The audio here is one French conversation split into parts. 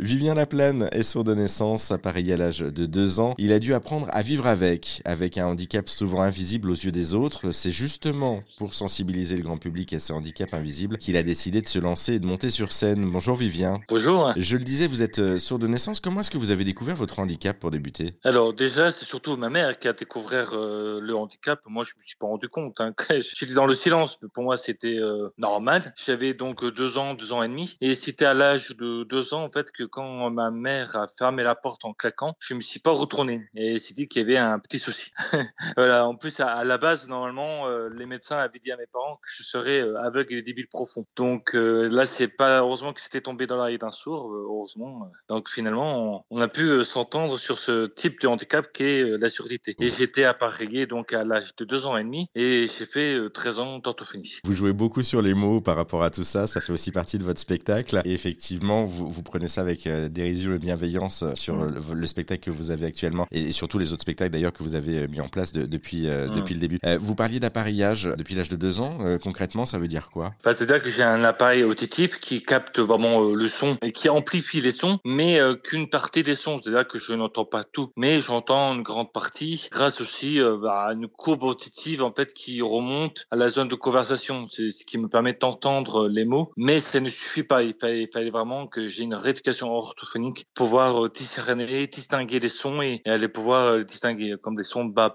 Vivien Laplane est sourd de naissance, appareillé à l'âge de 2 ans. Il a dû apprendre à vivre avec, avec un handicap souvent invisible aux yeux des autres. C'est justement pour sensibiliser le grand public à ces handicaps invisibles qu'il a décidé de se lancer et de monter sur scène. Bonjour Vivien. Bonjour. Je le disais, vous êtes euh, sourd de naissance. Comment est-ce que vous avez découvert votre handicap pour débuter? Alors déjà, c'est surtout ma mère qui a découvert euh, le handicap. Moi, je me suis pas rendu compte. Hein. Je suis dans le silence. Pour moi, c'était euh, normal. J'avais donc deux ans, deux ans et demi. Et c'était à l'âge de deux ans, en fait, que quand ma mère a fermé la porte en claquant, je me suis pas retourné et s'est dit qu'il y avait un petit souci. En plus, à, la base, normalement, euh, les médecins avaient dit à mes parents que je serais euh, aveugle et débile profond. Donc euh, là, c'est pas heureusement que c'était tombé dans l'oreille d'un sourd. heureusement. Donc finalement, on, a pu s'entendre sur ce type de handicap qui est la surdité. Et j'étais appareillé donc à l'âge de deux ans et demi et j'ai fait 13 ans d'orthophonie. Vous jouez beaucoup sur les mots par rapport à tout ça. Ça fait aussi partie de votre spectacle. Et effectivement, vous prenez ça avec avec euh, dérision et bienveillance euh, sur le, spectacle que vous avez actuellement et, surtout les autres spectacles d'ailleurs que vous avez euh, mis en place depuis, depuis le début. vous parliez d'appareillage depuis l'âge de deux ans. concrètement, ça veut dire quoi? Bah, C'est-à-dire que j'ai un appareil auditif qui capte vraiment le son et qui amplifie les sons, mais qu'une partie des sons. C'est-à-dire que je n'entends pas tout, mais j'entends une grande partie grâce aussi bah, à une courbe auditive en fait qui remonte à la zone de conversation. C'est ce qui me permet d'entendre les mots, mais ça ne suffit pas. Il fallait, il fallait vraiment que j'ai une rééducation orthophonique, pouvoir euh, discerner, distinguer les sons et, aller pouvoir euh, distinguer comme des sons bas.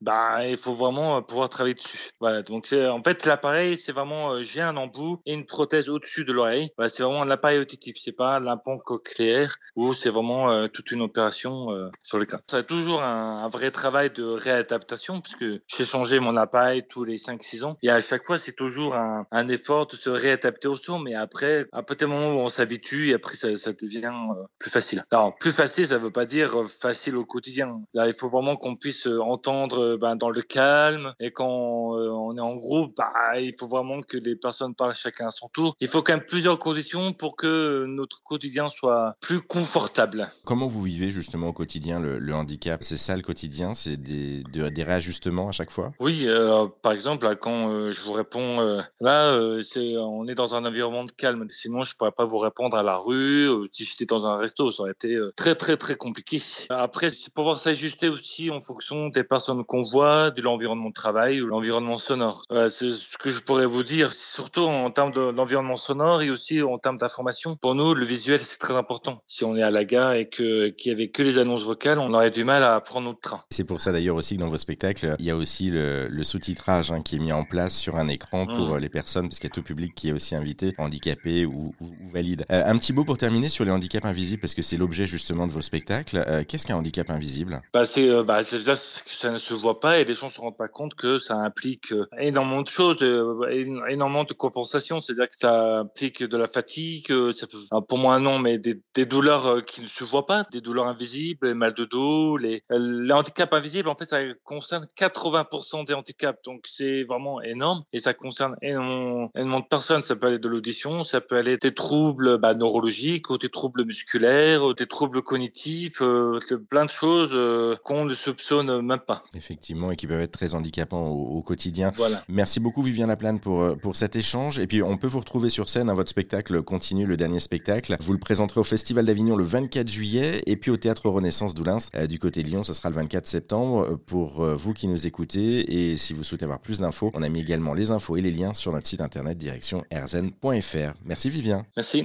Bah, il faut vraiment euh, pouvoir travailler dessus. Voilà. Donc, en fait, l'appareil, c'est vraiment, j'ai un embout et une prothèse au-dessus de l'oreille. C'est vraiment un appareil auditif. C'est pas l'implant cochléaire où c'est vraiment toute une opération sur le cas. C'est toujours un, vrai travail de réadaptation puisque j'ai changé mon appareil tous les 5-6 ans et à chaque fois, c'est toujours un, un, effort de se réadapter au son. Mais après, à partir du moment où on s'habitue et après, ça, ça devient euh, plus facile. Alors, plus facile, ça ne veut pas dire euh, facile au quotidien. Là, il faut vraiment qu'on puisse euh, entendre ben, dans le calme et quand on est en groupe, bah, il faut vraiment que les personnes parlent chacun à son tour. Il faut quand même plusieurs conditions pour que notre quotidien soit plus confortable. Comment vous vivez justement au quotidien le, handicap? C'est ça le quotidien? C'est des, des réajustements à chaque fois? Oui, par exemple, quand je vous réponds, là, c'est, on est dans un environnement de calme. Sinon, je ne pourrais pas vous répondre à la rue si j'étais dans un resto, ça aurait été euh, très très très compliqué. Après, c'est pouvoir s'ajuster aussi en fonction des personnes qu'on voit, de l'environnement de travail ou l'environnement sonore. c'est ce que je pourrais vous dire, surtout en termes d'environnement sonore et aussi en termes d'information. Pour nous, le visuel, c'est très important. Si on est à la gare et que qu'il y avait que les annonces vocales, on aurait du mal à prendre notre train. C'est pour ça d'ailleurs aussi que dans vos spectacles, il y a aussi le, sous-titrage hein, qui est mis en place sur un écran pour mmh. les personnes, parce qu'il y a tout public qui est aussi invité, handicapé ou, valide. Euh, un petit mot pour terminer sur les handicaps invisibles, parce que c'est l'objet justement de vos spectacles. Euh, qu'est-ce qu'un handicap invisible? Bah, C'est euh, bah, que ça ne se voit pas et les gens ne se rendent pas compte que ça implique euh, énormément de choses, énormément de compensation. C'est-à-dire que ça implique de la fatigue, ça peut, pour moi non, mais des, douleurs qui ne se voient pas, des douleurs invisibles, les mal de dos, les, handicaps invisibles, en fait, ça concerne 80% des handicaps. Donc c'est vraiment énorme et ça concerne énormément, énormément de personnes. Ça peut aller de l'audition, ça peut aller des troubles bah, neurologiques ou des troubles musculaires, des troubles cognitifs, euh, plein de choses euh, qu'on ne soupçonne même pas. Effectivement, et qui peuvent être très handicapants au, quotidien. Voilà. Merci beaucoup Vivien Laplane pour, euh, pour cet échange. Et puis on peut vous retrouver sur scène, hein, votre spectacle continue, le dernier spectacle. Vous le présenterez au Festival d'Avignon le 24 juillet et puis au Théâtre Renaissance d'Oulins du côté de Lyon, ça sera le 24 septembre. Pour vous qui nous écoutez et si vous souhaitez avoir plus d'infos, on a mis également les infos et les liens sur notre site internet direction erzen.fr. Merci Vivien. Merci.